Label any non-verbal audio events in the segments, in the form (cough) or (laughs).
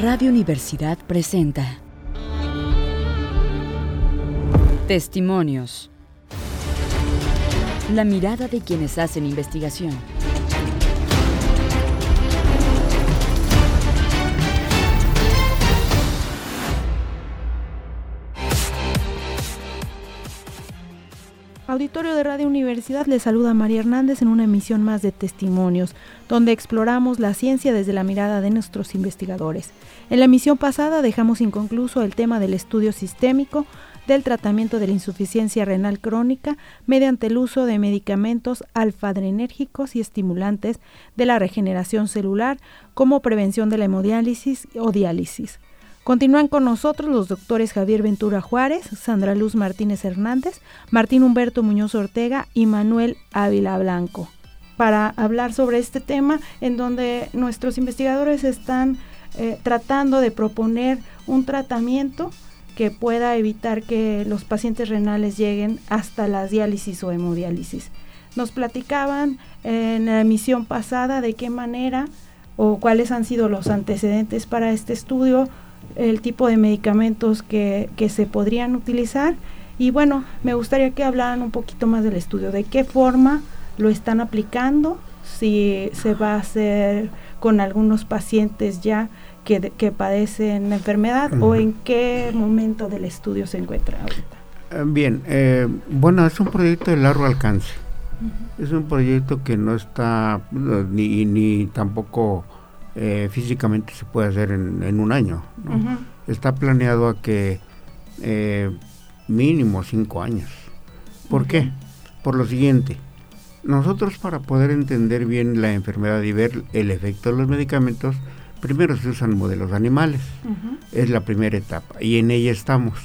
Radio Universidad presenta Testimonios. La mirada de quienes hacen investigación. Auditorio de Radio Universidad le saluda María Hernández en una emisión más de Testimonios, donde exploramos la ciencia desde la mirada de nuestros investigadores. En la emisión pasada dejamos inconcluso el tema del estudio sistémico del tratamiento de la insuficiencia renal crónica mediante el uso de medicamentos alfa-adrenérgicos y estimulantes de la regeneración celular como prevención de la hemodiálisis o diálisis. Continúan con nosotros los doctores Javier Ventura Juárez, Sandra Luz Martínez Hernández, Martín Humberto Muñoz Ortega y Manuel Ávila Blanco para hablar sobre este tema en donde nuestros investigadores están eh, tratando de proponer un tratamiento que pueda evitar que los pacientes renales lleguen hasta la diálisis o hemodiálisis. Nos platicaban en la emisión pasada de qué manera o cuáles han sido los antecedentes para este estudio, el tipo de medicamentos que, que se podrían utilizar. Y bueno, me gustaría que hablaran un poquito más del estudio, de qué forma lo están aplicando, si se va a hacer con algunos pacientes ya que, que padecen la enfermedad o en qué momento del estudio se encuentra ahorita. Eh, bien, eh, bueno, es un proyecto de largo alcance. Es un proyecto que no está ni, ni tampoco eh, físicamente se puede hacer en, un año. Está planeado a que mínimo cinco años. ¿Por qué? Por lo siguiente, nosotros para poder entender bien la enfermedad y ver el efecto de los medicamentos, primero se usan modelos animales. Es la primera etapa y en ella estamos,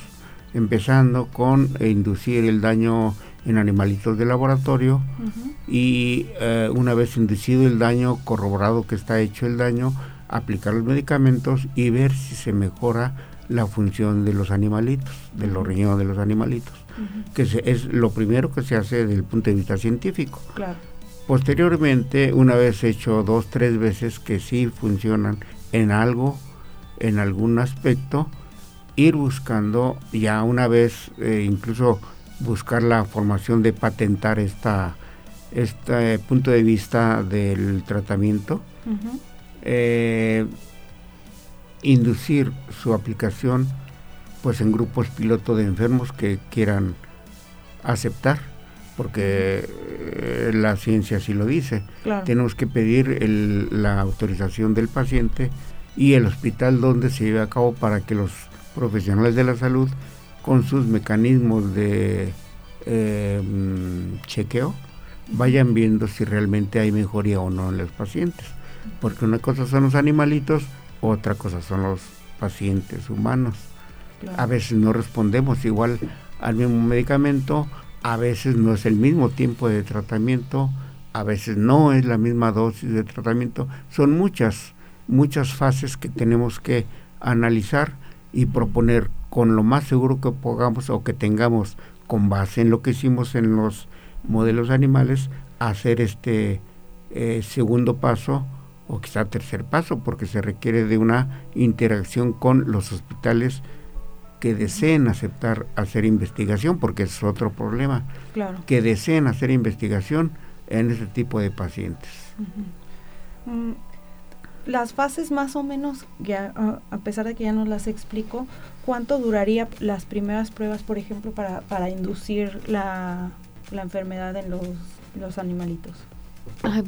empezando con inducir el daño en animalitos de laboratorio y eh, una vez inducido el daño, corroborado que está hecho el daño, aplicar los medicamentos y ver si se mejora la función de los animalitos, de los riñones de los animalitos, que es lo primero que se hace desde el punto de vista científico. Posteriormente, una vez hecho dos, tres veces que sí funcionan en algo, en algún aspecto, ir buscando ya una vez, eh, incluso buscar la formación de patentar esta, este punto de vista del tratamiento. Inducir su aplicación pues en grupos piloto de enfermos que quieran aceptar porque eh, la ciencia así lo dice. Tenemos que pedir la autorización del paciente y el hospital donde se lleve a cabo para que los profesionales de la salud con sus mecanismos de eh, chequeo vayan viendo si realmente hay mejoría o no en los pacientes. Porque una cosa son los animalitos otra cosa son los pacientes humanos. A veces no respondemos igual al mismo medicamento, a veces no es el mismo tiempo de tratamiento, a veces no es la misma dosis de tratamiento. Son muchas, muchas fases que tenemos que analizar y proponer con lo más seguro que podamos o que tengamos con base en lo que hicimos en los modelos animales, hacer este eh, segundo paso o quizá tercer paso, porque se requiere de una interacción con los hospitales que deseen aceptar hacer investigación, porque es otro problema, que deseen hacer investigación en ese tipo de pacientes. Mm, las fases más o menos, ya, a pesar de que ya nos las explico, ¿cuánto duraría las primeras pruebas, por ejemplo, para, para inducir la, la enfermedad en los, los animalitos?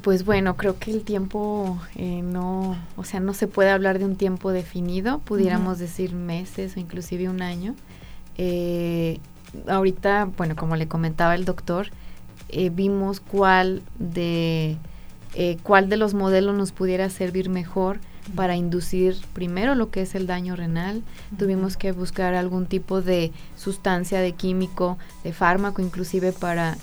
pues bueno, creo que el tiempo eh, no, o sea, no se puede hablar de un tiempo definido, pudiéramos decir meses o inclusive un año. Eh, ahorita, bueno, como le comentaba el doctor, eh, vimos cuál de, cuál de los modelos nos pudiera servir mejor para inducir primero lo que es el daño renal. Tuvimos que buscar algún tipo de sustancia, de químico, de fármaco inclusive para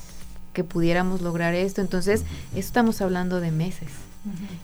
que pudiéramos lograr esto. Entonces, estamos hablando de meses.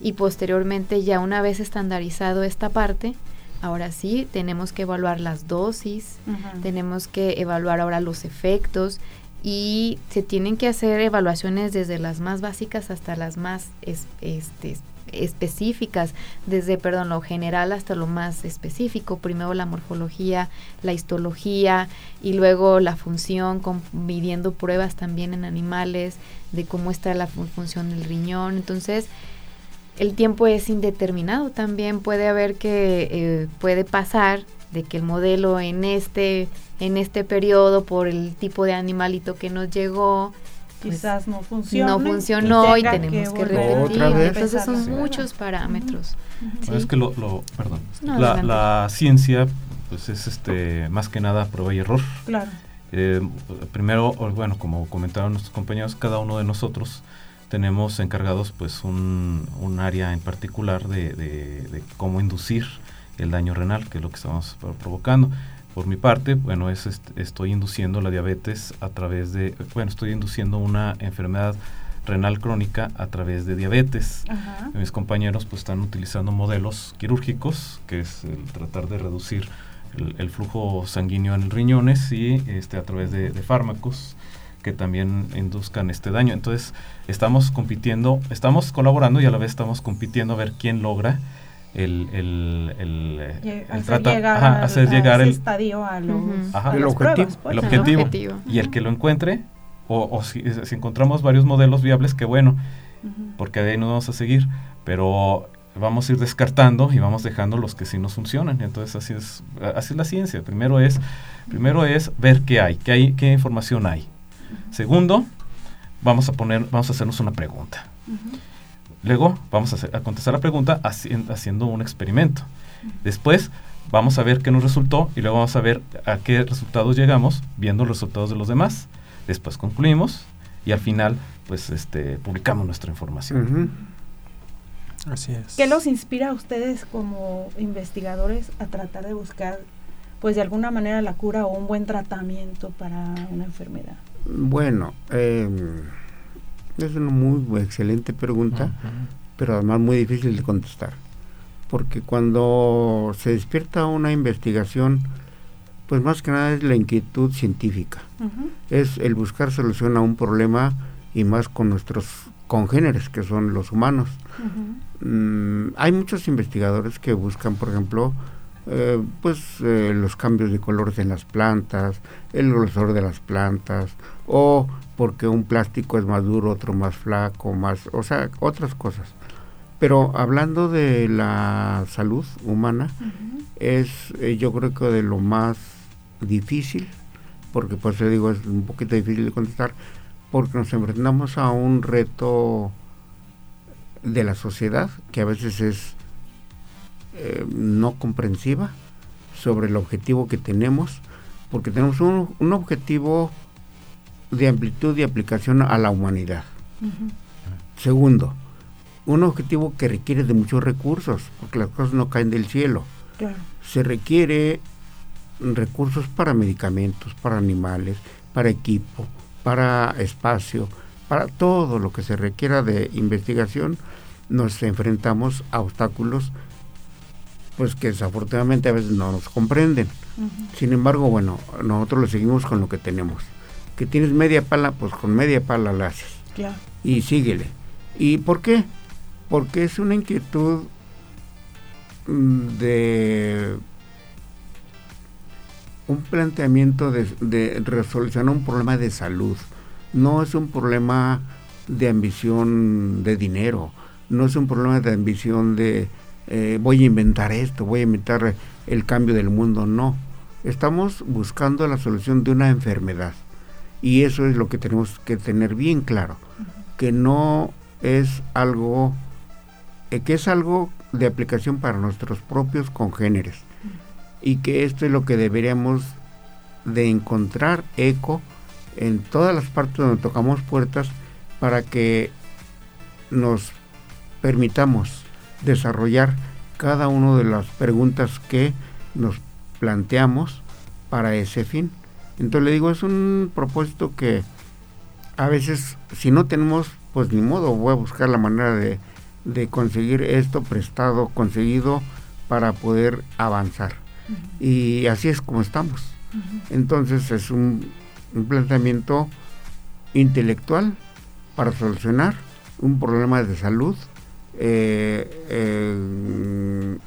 Y posteriormente, ya una vez estandarizado esta parte, ahora sí, tenemos que evaluar las dosis, tenemos que evaluar ahora los efectos, y se tienen que hacer evaluaciones desde las más básicas hasta las más este, específicas, desde, perdón, lo general hasta lo más específico. Primero la morfología, la histología y luego la función, midiendo pruebas también en animales de cómo está la función del riñón. Entonces, el tiempo es indeterminado también. Puede haber que, eh, puede pasar de que el modelo en este en este periodo por el tipo de animalito que nos llegó pues, quizás no funcionó no funcionó y, tenemos que, repetir entonces son muchos parámetros. Es que lo, perdón la, ciencia pues es este más que nada prueba y error. Claro. Eh, primero bueno como comentaron nuestros compañeros cada uno de nosotros tenemos encargados pues un, un área en particular de, de cómo inducir el daño renal que es lo que estamos provocando por mi parte, bueno, es, estoy induciendo la diabetes a través de, bueno, estoy induciendo una enfermedad renal crónica a través de diabetes. Mis compañeros pues están utilizando modelos quirúrgicos, que es el tratar de reducir el, flujo sanguíneo en riñones y este, a través de, de, fármacos que también induzcan este daño. Entonces estamos compitiendo, estamos colaborando y a la vez estamos compitiendo a ver quién logra el, el, el, hacer llegar, hacer llegar el estadio a los, el, objetivo, el objetivo, y el que lo encuentre o, o si, si, encontramos varios modelos viables que bueno porque de ahí nos vamos a seguir. Pero vamos a ir descartando y vamos dejando los que sí nos funcionan. Entonces así es así es la ciencia. Primero es primero es ver qué hay qué hay qué información hay. Segundo vamos a poner vamos a hacernos una pregunta Luego vamos a, contestar la pregunta haciendo un experimento. Después vamos a ver qué nos resultó y luego vamos a ver a qué resultados llegamos viendo los resultados de los demás. Después concluimos y al final pues este publicamos nuestra información. Así es. ¿Qué los inspira a ustedes como investigadores a tratar de buscar pues de alguna manera la cura o un buen tratamiento para una enfermedad? Bueno, eh, es una muy excelente pregunta, pero además muy difícil de contestar. Porque cuando se despierta una investigación, pues más que nada es la inquietud científica. Es el buscar solución a un problema y más con nuestros congéneres, que son los humanos. Mm, hay muchos investigadores que buscan, por ejemplo, eh, pues eh, los cambios de colores en las plantas, el grosor de las plantas, o porque un plástico es más duro, otro más flaco, más, o sea, otras cosas. Pero hablando de la salud humana, es eh, yo creo que de lo más difícil, porque por eso digo es un poquito difícil de contestar, porque nos enfrentamos a un reto de la sociedad que a veces es eh, no comprensiva sobre el objetivo que tenemos, porque tenemos un, un objetivo de amplitud y aplicación a la humanidad. Segundo, un objetivo que requiere de muchos recursos, porque las cosas no caen del cielo. Se requiere recursos para medicamentos, para animales, para equipo, para espacio, para todo lo que se requiera de investigación, nos enfrentamos a obstáculos pues que desafortunadamente a veces no nos comprenden. Sin embargo, bueno, nosotros lo seguimos con lo que tenemos que tienes media pala, pues con media pala la haces. Y síguele. ¿Y por qué? Porque es una inquietud mm, de un planteamiento de, de resolucionar un problema de salud. No es un problema de ambición de dinero, no es un problema de ambición de eh, voy a inventar esto, voy a inventar el cambio del mundo, no. Estamos buscando la solución de una enfermedad. Y eso es lo que tenemos que tener bien claro, que no es algo, eh, que es algo de aplicación para nuestros propios congéneres. Y que esto es lo que deberíamos de encontrar eco en todas las partes donde tocamos puertas para que nos permitamos desarrollar cada una de las preguntas que nos planteamos para ese fin. Entonces le digo, es un propósito que a veces, si no tenemos, pues ni modo, voy a buscar la manera de, conseguir esto prestado, conseguido, para poder avanzar. Y así es como estamos. Entonces es un, planteamiento intelectual para solucionar un problema de salud eh, eh,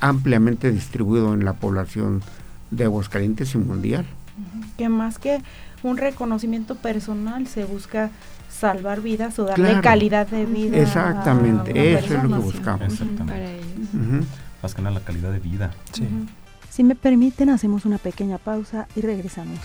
ampliamente distribuido en la población de Aguascalientes y mundial. Que más que un reconocimiento personal se busca salvar vidas o darle calidad de vida. Exactamente, eso es lo que buscamos. Exactamente. Más que nada la calidad de vida. Si me permiten, hacemos una pequeña pausa y regresamos.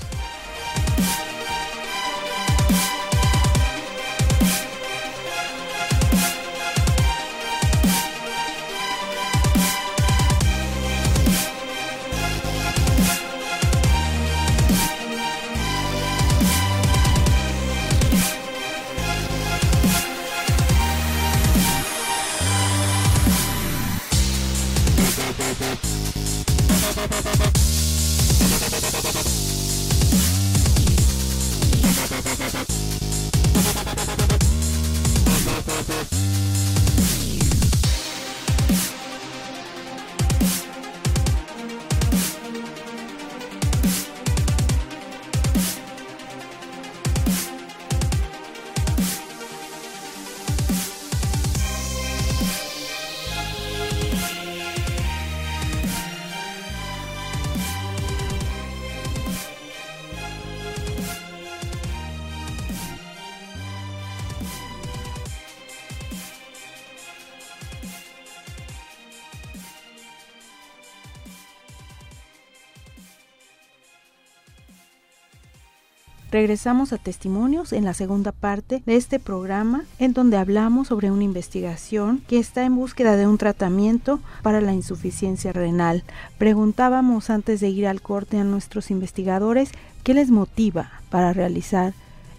Regresamos a testimonios en la segunda parte de este programa en donde hablamos sobre una investigación que está en búsqueda de un tratamiento para la insuficiencia renal. Preguntábamos antes de ir al corte a nuestros investigadores qué les motiva para realizar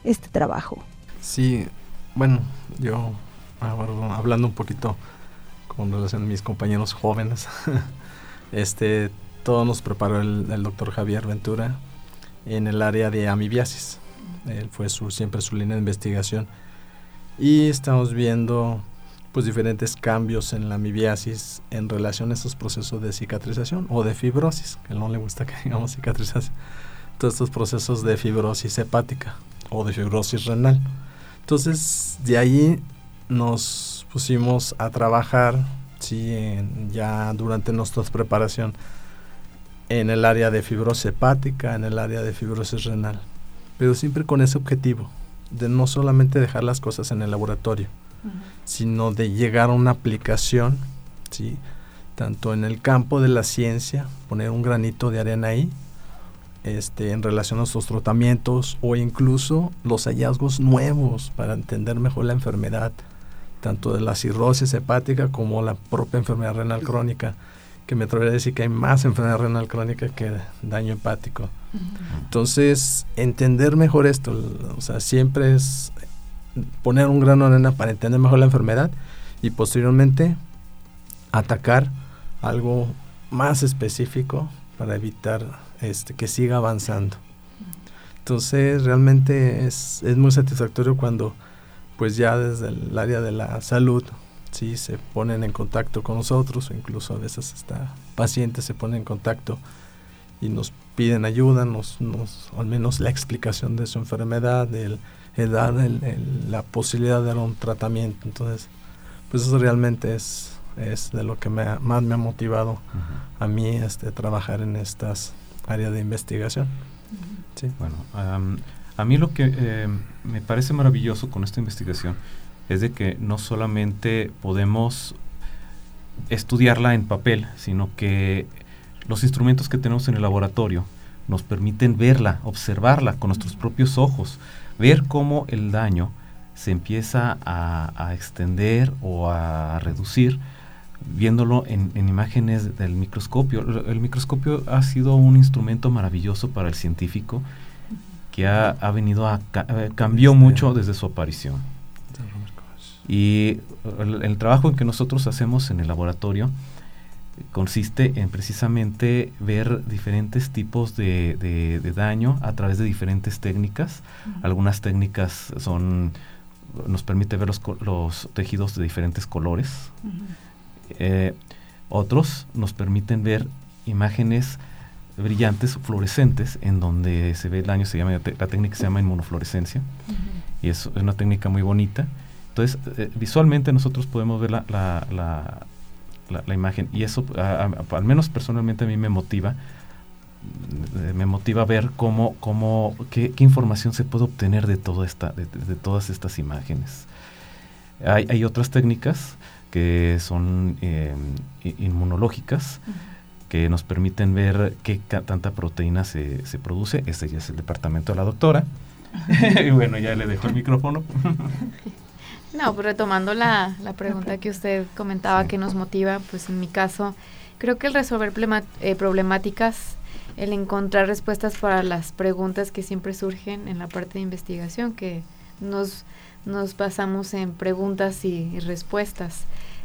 este trabajo. Sí, bueno, yo hablando un poquito con relación a mis compañeros jóvenes, (laughs) este, todo nos preparó el, el doctor Javier Ventura en el área de amibiasis. Él fue su, siempre su línea de investigación. Y estamos viendo pues diferentes cambios en la amibiasis en relación a estos procesos de cicatrización o de fibrosis, que no le gusta que (laughs) digamos cicatrización. Todos estos procesos de fibrosis hepática o de fibrosis renal. Entonces, de ahí nos pusimos a trabajar, sí, ya durante nuestra preparación en el área de fibrosis hepática, en el área de fibrosis renal, pero siempre con ese objetivo de no solamente dejar las cosas en el laboratorio, sino de llegar a una aplicación, ¿sí? tanto en el campo de la ciencia, poner un granito de arena ahí, este, en relación a estos tratamientos o incluso los hallazgos nuevos para entender mejor la enfermedad, tanto de la cirrosis hepática como la propia enfermedad renal crónica que me atrevería a decir que hay más enfermedad renal crónica que daño hepático. Entonces, entender mejor esto, o sea, siempre es poner un grano de arena para entender mejor la enfermedad y posteriormente atacar algo más específico para evitar este que siga avanzando. Entonces, realmente es, es muy satisfactorio cuando pues ya desde el área de la salud ¿sí? se ponen en contacto con nosotros, o incluso a veces hasta pacientes se ponen en contacto y nos piden ayuda, nos, nos al menos la explicación de su enfermedad, el, dar la posibilidad de dar un tratamiento. Entonces, pues eso realmente es, es de lo que me más me ha motivado a mí este, trabajar en estas áreas de investigación. sí. Bueno, a mí lo que eh, me parece maravilloso con esta investigación es de que no solamente podemos estudiarla en papel, sino que los instrumentos que tenemos en el laboratorio nos permiten verla, observarla con nuestros propios ojos, ver cómo el daño se empieza a, extender o a reducir viéndolo en, imágenes del microscopio. El microscopio ha sido un instrumento maravilloso para el científico que ha, venido a... Eh, cambió este mucho desde su aparición. Y el, trabajo que nosotros hacemos en el laboratorio consiste en precisamente ver diferentes tipos de, daño a través de diferentes técnicas. Algunas técnicas son nos permite ver los, tejidos de diferentes colores. Eh, otros nos permiten ver imágenes brillantes, fluorescentes, en donde se ve el daño, se llama, la técnica se llama inmunofluorescencia, y es, una técnica muy bonita. Entonces, eh, visualmente nosotros podemos ver la, la, la, imagen, y eso, al menos personalmente a mí me motiva, eh, me motiva a ver cómo, cómo qué, información se puede obtener de, toda esta, de, todas estas imágenes. Hay, hay, otras técnicas que son em, inmunológicas, que nos permiten ver qué tanta proteína se, se produce. Este ya es el departamento de la doctora. (laughs) y bueno, ya le dejo el micrófono. (laughs) no, pues retomando la, la pregunta que usted comentaba que nos motiva, pues en mi caso, creo que el resolver eh, problemáticas, el encontrar respuestas para las preguntas que siempre surgen en la parte de investigación, que nos, nos basamos en preguntas y respuestas.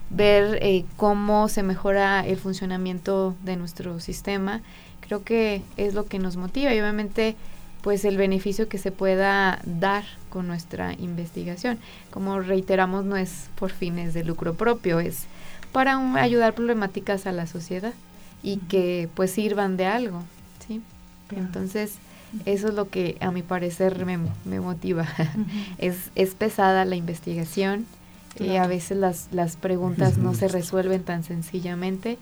Ver eh, cómo se mejora el funcionamiento de nuestro sistema, creo que es lo que nos motiva y obviamente pues el beneficio que se pueda dar con nuestra investigación. Como reiteramos, no es por fines de lucro propio, es para ayudar problemáticas a la sociedad y que pues sirvan de algo, ¿sí? Entonces, eso es lo que a mi parecer me, me motiva. (laughs) es, es pesada la investigación, y a veces las, las preguntas no se resuelven tan sencillamente,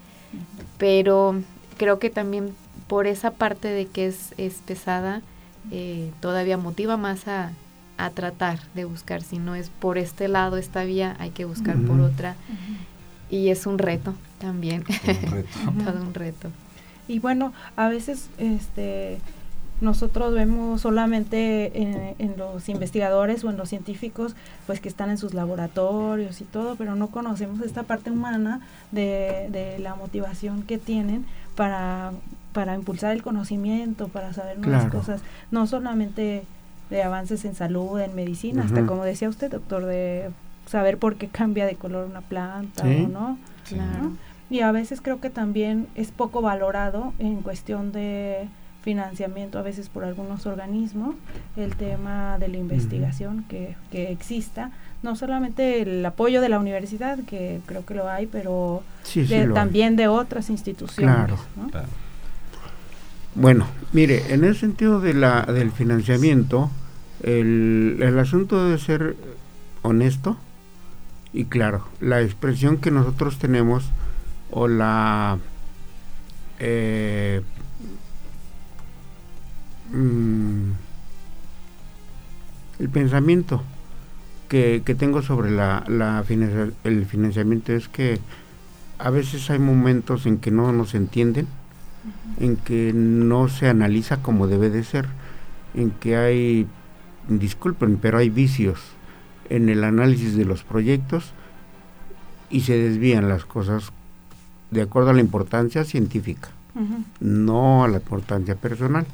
pero creo que también por esa parte de que es, es pesada, eh, todavía motiva más a, a, tratar de buscar. Si no es por este lado, esta vía, hay que buscar por otra. Y es un reto también. (laughs) Todo un reto. Y bueno, a veces este nosotros vemos solamente en, los investigadores o en los científicos pues que están en sus laboratorios y todo, pero no conocemos esta parte humana de, la motivación que tienen para, para impulsar el conocimiento, para saber nuevas cosas, no solamente de avances en salud, en medicina, hasta como decía usted, doctor, de saber por qué cambia de color una planta o no. Y a veces creo que también es poco valorado en cuestión de financiamiento a veces por algunos organismos, el tema de la investigación que, que, exista, no solamente el apoyo de la universidad, que creo que lo hay, pero también de otras instituciones. Claro. Bueno, mire, en el sentido de la, del financiamiento, el, el asunto debe ser honesto y claro, la expresión que nosotros tenemos o la eh, Mm, el pensamiento que, tengo sobre la, el financiamiento es que a veces hay momentos en que no nos entienden, en que no se analiza como debe de ser, en que hay, disculpen, pero hay vicios en el análisis de los proyectos y se desvían las cosas de acuerdo a la importancia científica, no a la importancia personal.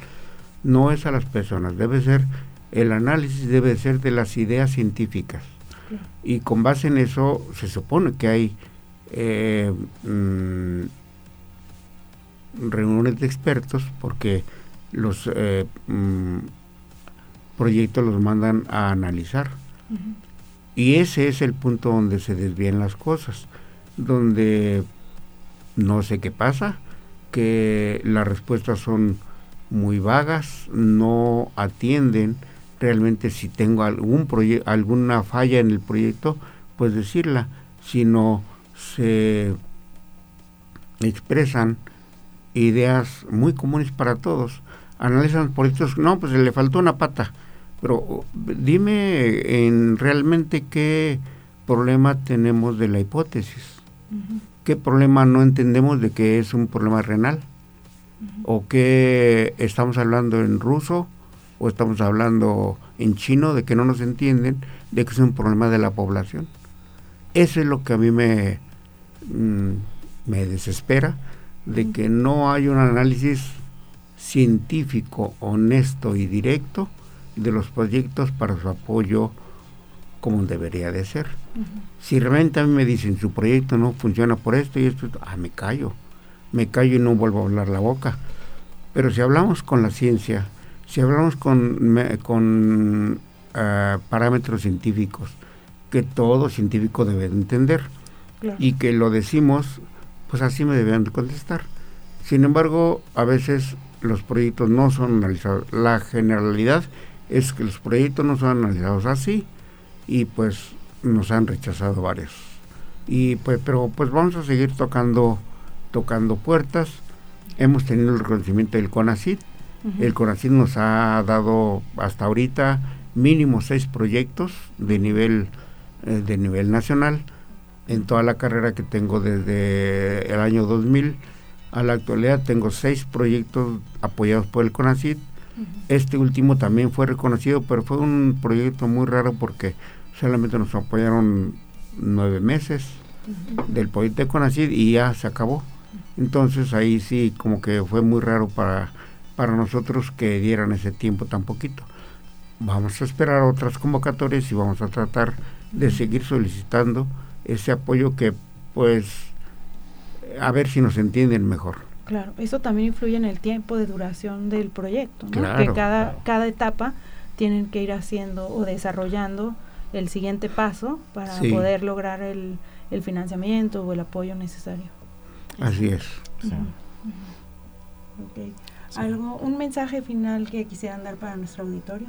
No es a las personas, debe ser, el análisis debe ser de las ideas científicas. Y con base en eso se supone que hay eh, mm, reuniones de expertos porque los eh, mm, proyectos los mandan a analizar. Y ese es el punto donde se desvían las cosas, donde no sé qué pasa, que las respuestas son muy vagas, no atienden realmente si tengo algún alguna falla en el proyecto, pues decirla, sino se expresan ideas muy comunes para todos. Analizan proyectos, no, pues le faltó una pata, pero dime en realmente qué problema tenemos de la hipótesis, qué problema no entendemos de que es un problema renal o que estamos hablando en ruso o estamos hablando en chino de que no nos entienden, de que es un problema de la población. Eso es lo que a mí me, mm, me desespera, de que no hay un análisis científico, honesto y directo de los proyectos para su apoyo como debería de ser. Si realmente a mí me dicen su proyecto no funciona por esto y esto, ah, me callo me callo y no vuelvo a hablar la boca. Pero si hablamos con la ciencia, si hablamos con, con ah, parámetros científicos, que todo científico debe entender, y que lo decimos, pues así me deben de contestar. Sin embargo, a veces los proyectos no son analizados. La generalidad es que los proyectos no son analizados así y pues nos han rechazado varios. Y pues, pero pues vamos a seguir tocando, tocando puertas. Hemos tenido el reconocimiento del El CONACID nos ha dado hasta ahorita mínimo seis proyectos de nivel, eh, de nivel nacional en toda la carrera que tengo desde el año 2000 a la actualidad tengo seis proyectos apoyados por el CONACID. Este último también fue reconocido, pero fue un proyecto muy raro porque solamente nos apoyaron nueve meses del proyecto de CONACID y ya se acabó. Entonces ahí sí como que fue muy raro para, para nosotros que dieran ese tiempo tan poquito. Vamos a esperar otras convocatorias y vamos a tratar de seguir solicitando ese apoyo que pues a ver si nos entienden mejor. Claro, eso también influye en el tiempo de duración del proyecto, que cada, cada etapa tienen que ir haciendo o desarrollando el siguiente paso para poder lograr el, el, financiamiento o el apoyo necesario. Así es. ¿Algo, un mensaje final que quisieran dar para nuestro auditorio?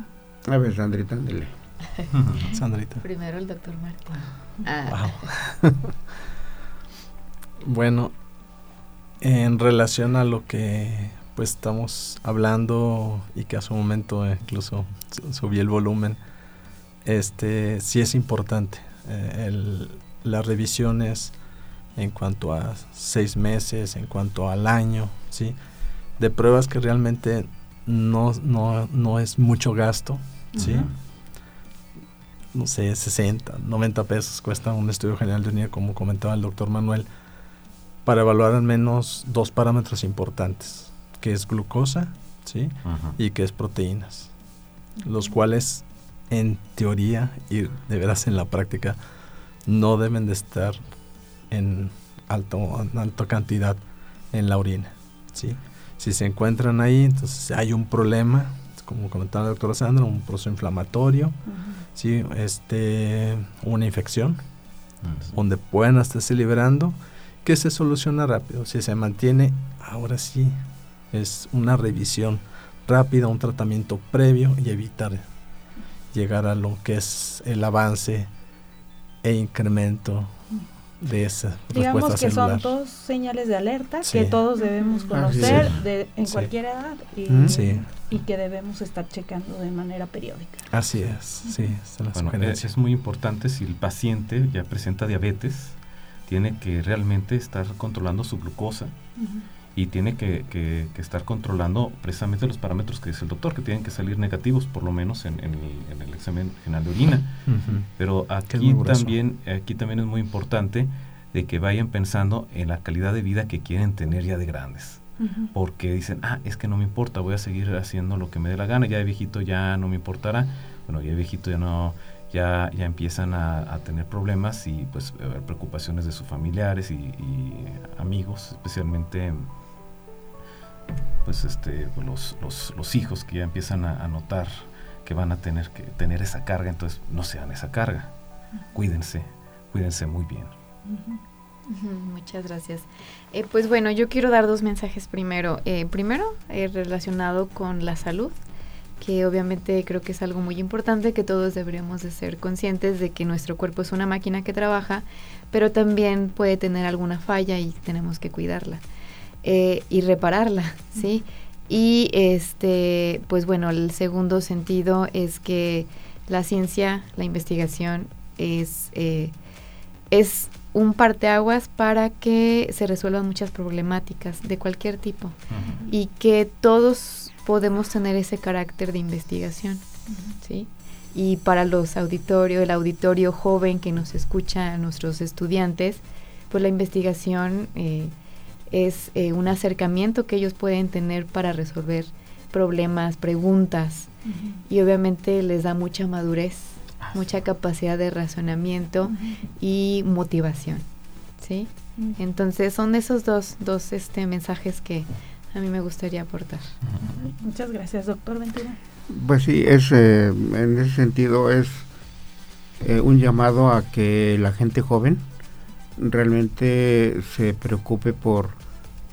A ver, Sandrita, ándele. (laughs) Sandrita. Primero el doctor Martín. Ah. (laughs) bueno, en relación a lo que pues estamos hablando y que a su momento incluso subí el volumen, este sí es importante. Eh, las revisiones en cuanto a seis meses, en cuanto al año, ¿sí? De pruebas que realmente no, no, no es mucho gasto, ¿sí? no sé, 60, 90 pesos cuesta un estudio general de unidad, como comentaba el doctor Manuel, para evaluar al menos dos parámetros importantes, que es glucosa ¿sí? y que es proteínas, los cuales en teoría y de veras en la práctica no deben de estar en alto, en alta cantidad en la orina. ¿sí? Si se encuentran ahí, entonces hay un problema, como comentaba el doctor Sandra, un proceso inflamatorio, ¿sí? este, una infección, donde pueden estarse liberando, que se soluciona rápido. Si se mantiene, ahora sí, es una revisión rápida, un tratamiento previo y evitar llegar a lo que es el avance e incremento de esa Digamos que son dos señales de alerta que todos debemos conocer de, en cualquier edad y, que debemos estar checando de manera periódica. Así es, sí. es, es muy importante si el paciente ya presenta diabetes, tiene que realmente estar controlando su glucosa y tiene que, estar controlando precisamente los parámetros que dice el doctor, que tienen que salir negativos por lo menos en, el, examen general de orina. Pero aquí también, aquí también es muy importante de que vayan pensando en la calidad de vida que quieren tener ya de grandes. Porque dicen, ah, es que no me importa, voy a seguir haciendo lo que me dé la gana, ya de viejito ya no me importará. Bueno, ya de viejito ya no, ya, ya empiezan a, tener problemas y pues preocupaciones de sus familiares y, y amigos, especialmente pues este los, los, los, hijos que ya empiezan a, notar que van a tener que tener esa carga, entonces no sean esa carga. Cuídense, cuídense muy bien. Muchas gracias. Eh, pues bueno, yo quiero dar dos mensajes primero. Eh, primero, eh, relacionado con la salud, que obviamente creo que es algo muy importante, que todos deberíamos de ser conscientes de que nuestro cuerpo es una máquina que trabaja, pero también puede tener alguna falla y tenemos que cuidarla. Eh, y repararla, (laughs) ¿sí? Y este, pues bueno, el segundo sentido es que la ciencia, la investigación es, eh, es un parteaguas para que se resuelvan muchas problemáticas de cualquier tipo y que todos podemos tener ese carácter de investigación, ¿sí? Y para los auditorios, el auditorio joven que nos escucha, nuestros estudiantes, pues la investigación eh, es eh, un acercamiento que ellos pueden tener para resolver problemas, preguntas y obviamente les da mucha madurez, mucha capacidad de razonamiento y motivación, ¿sí? Entonces son esos dos, dos este, mensajes que a mí me gustaría aportar. Muchas gracias, doctor Ventura. Pues sí, es, eh, en ese sentido es eh, un llamado a que la gente joven realmente se preocupe por,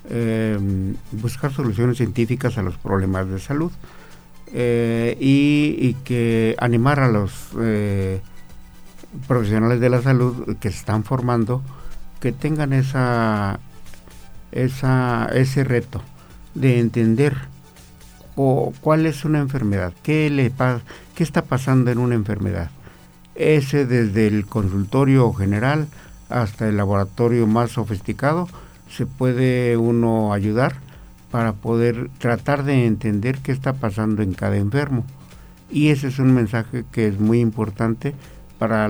em, buscar soluciones científicas a los problemas de salud eh, y, que animar a los eh, profesionales de la salud que se están formando que tengan esa, esa ese reto de entender o cuál es una enfermedad, qué le qué está pasando en una enfermedad. Ese desde el consultorio general hasta el laboratorio más sofisticado se puede uno ayudar para poder tratar de entender qué está pasando en cada enfermo. Y ese es un mensaje que es muy importante para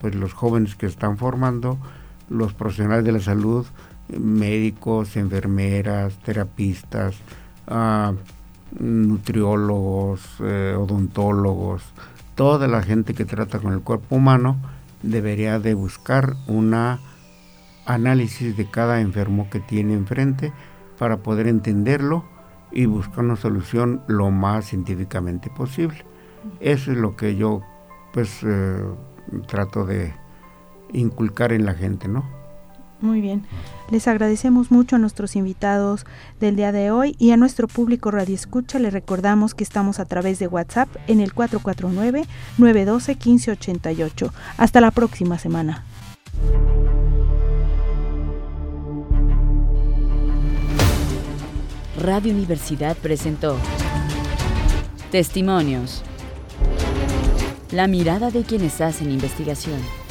pues, los jóvenes que están formando, los profesionales de la salud, médicos, enfermeras, terapistas, ah, nutriólogos, eh, odontólogos, toda la gente que trata con el cuerpo humano debería de buscar una análisis de cada enfermo que tiene enfrente para poder entenderlo y buscar una solución lo más científicamente posible. Eso es lo que yo pues eh, trato de inculcar en la gente, ¿no? Muy bien. Les agradecemos mucho a nuestros invitados del día de hoy y a nuestro público Radio Escucha. Les recordamos que estamos a través de WhatsApp en el 449-912-1588. Hasta la próxima semana. Radio Universidad presentó Testimonios. La mirada de quienes hacen investigación.